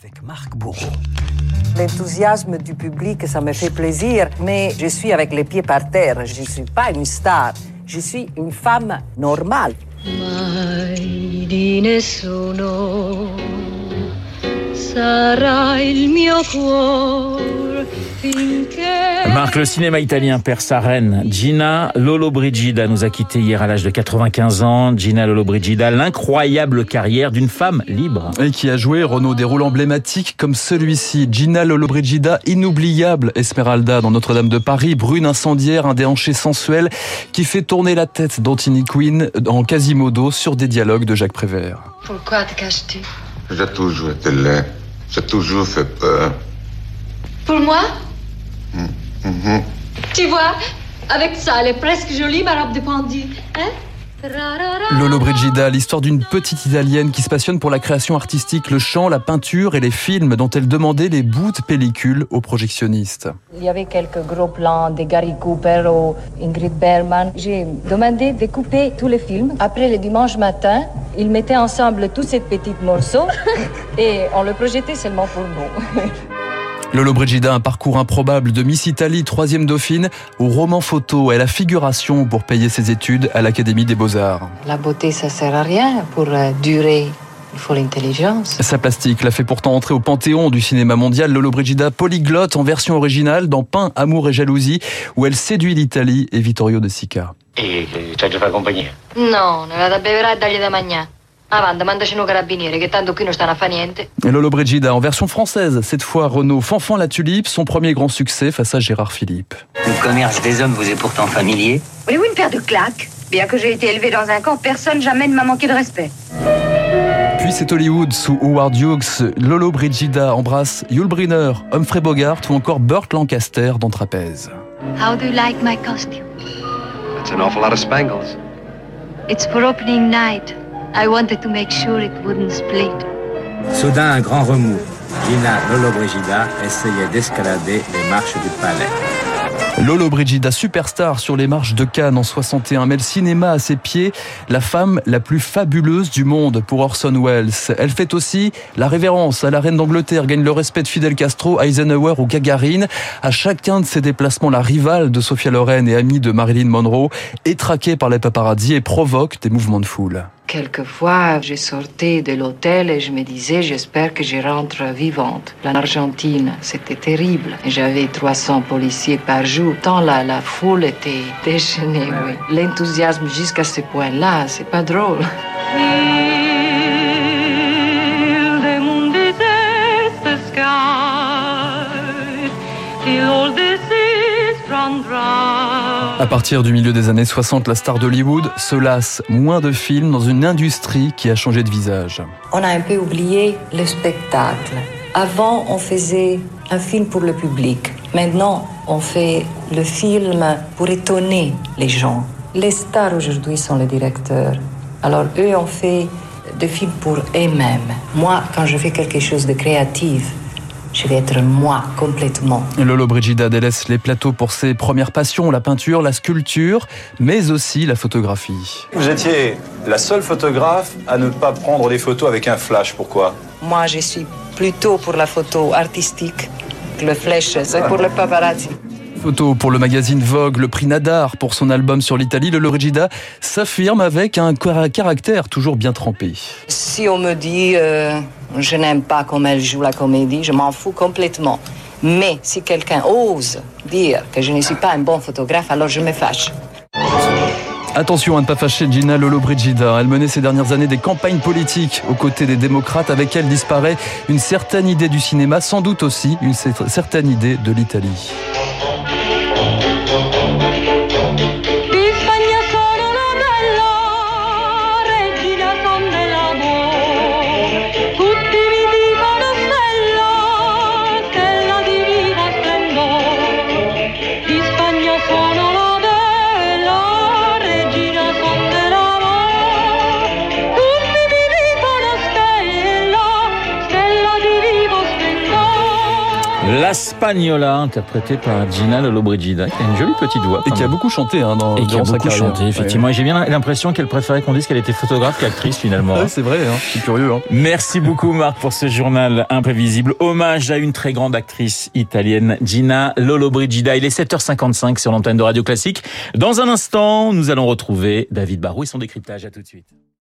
avec Marc Bourreau. L'enthousiasme du public, ça me fait plaisir, mais je suis avec les pieds par terre. Je ne suis pas une star, je suis une femme normale. Mai di nessuno sarà il mio cuore finché Marc, le cinéma italien perd sa reine. Gina Lollobrigida nous a quittés hier à l'âge de 95 ans. Gina Lollobrigida, l'incroyable carrière d'une femme libre. Et qui a joué, Renaud, des rôles emblématiques comme celui-ci. Gina Lollobrigida, inoubliable Esmeralda dans Notre-Dame de Paris, brune incendiaire, un déhanché sensuel qui fait tourner la tête d'Anthony Quinn en Quasimodo sur des dialogues de Jacques Prévert. Pourquoi te caches-tu J'ai toujours été laid. J'ai toujours fait peur. Pour moi? Tu vois, avec ça, elle est presque jolie, ma robe de pendu. Hein? Ra-ra-ra. Lollobrigida, l'histoire d'une petite italienne qui se passionne pour la création artistique, le chant, la peinture et les films dont elle demandait les bouts de pellicule aux projectionnistes. Il y avait quelques gros plans de Gary Cooper ou Ingrid Bergman. J'ai demandé de couper tous les films. Après le dimanche matin, ils mettaient ensemble tous ces petits morceaux et on le projetait seulement pour nous. Lollobrigida, un parcours improbable de Miss Italie, troisième dauphine, au roman photo et à la figuration pour payer ses études à l'Académie des Beaux-Arts. La beauté, ça sert à rien. Pour euh, durer, il faut l'intelligence. Sa plastique l'a fait pourtant entrer au panthéon du cinéma mondial. Lollobrigida, polyglotte en version originale dans Pain, Amour et Jalousie, où elle séduit l'Italie et Vittorio De Sica. E ci ha già fa compagnia. No, ne vado a beverà e dargli da mangiare. Che tanto qui non stanno a niente. Et Lollobrigida en version française, cette fois Renaud Fanfan la Tulipe, son premier grand succès face à Gérard Philippe. Le commerce des hommes vous est pourtant familier. Voulez-vous une paire de claques? Bien que j'ai été élevée dans un camp, personne jamais ne m'a manqué de respect. Puis c'est Hollywood sous Howard Hughes, Lollobrigida embrasse Yul Brynner, Humphrey Bogart ou encore Burt Lancaster dans Trapèze. How do you like my costume? That's an awful lot of spangles. It's for opening night. I wanted to make sure it wouldn't split. Soudain, un grand remous. Gina Lollobrigida essayait d'escalader les marches du palais. Lollobrigida, superstar sur les marches de Cannes en 61, met le cinéma à ses pieds, la femme la plus fabuleuse du monde pour Orson Welles. Elle fait aussi la révérence à la reine d'Angleterre, gagne le respect de Fidel Castro, Eisenhower ou Gagarine. À chacun de ses déplacements, la rivale de Sophia Loren et amie de Marilyn Monroe est traquée par les paparazzi et provoque des mouvements de foule. Quelquefois, je sortais de l'hôtel et je me disais, j'espère que je rentre vivante. En Argentine, c'était terrible. J'avais 300 policiers par jour. Tant la, la foule était déchaînée, oui. L'enthousiasme jusqu'à ce point-là, c'est pas drôle. Till all dry. À partir du milieu des années 60, la star d'Hollywood se lasse moins de films dans une industrie qui a changé de visage. On a un peu oublié le spectacle. Avant, on faisait un film pour le public. Maintenant, on fait le film pour étonner les gens. Les stars aujourd'hui sont les directeurs. Alors, eux ont fait des films pour eux-mêmes. Moi, quand je fais quelque chose de créatif, je vais être moi complètement. Lollobrigida délaisse les plateaux pour ses premières passions, la peinture, la sculpture, mais aussi la photographie. Vous étiez la seule photographe à ne pas prendre des photos avec un flash. Pourquoi? Moi, je suis plutôt pour la photo artistique que le flèche, c'est pour le paparazzi. Photo pour le magazine Vogue, le prix Nadar pour son album sur l'Italie, Lollobrigida s'affirme avec un car- caractère toujours bien trempé. Si on me dit euh, je n'aime pas comment elle joue la comédie, je m'en fous complètement. Mais si quelqu'un ose dire que je ne suis pas un bon photographe, alors je me fâche. Attention à ne pas fâcher Gina Lollobrigida. Elle menait ces dernières années des campagnes politiques aux côtés des démocrates. Avec elle disparaît une certaine idée du cinéma, sans doute aussi une cer- certaine idée de l'Italie. La Spagnola, interprétée par Gina Lollobrigida, qui a une jolie petite voix. Et qui a beaucoup chanté hein, dans, et qui a beaucoup carrière. chanté, effectivement. Ouais. J'ai bien l'impression qu'elle préférait qu'on dise qu'elle était photographe qu'actrice finalement. Ouais, c'est vrai, hein. je suis curieux. Hein. Merci beaucoup Marc pour ce journal imprévisible. Hommage à une très grande actrice italienne, Gina Lollobrigida. Il est 7h55 sur l'antenne de Radio Classique. Dans un instant, nous allons retrouver David Barou et son décryptage. À tout de suite.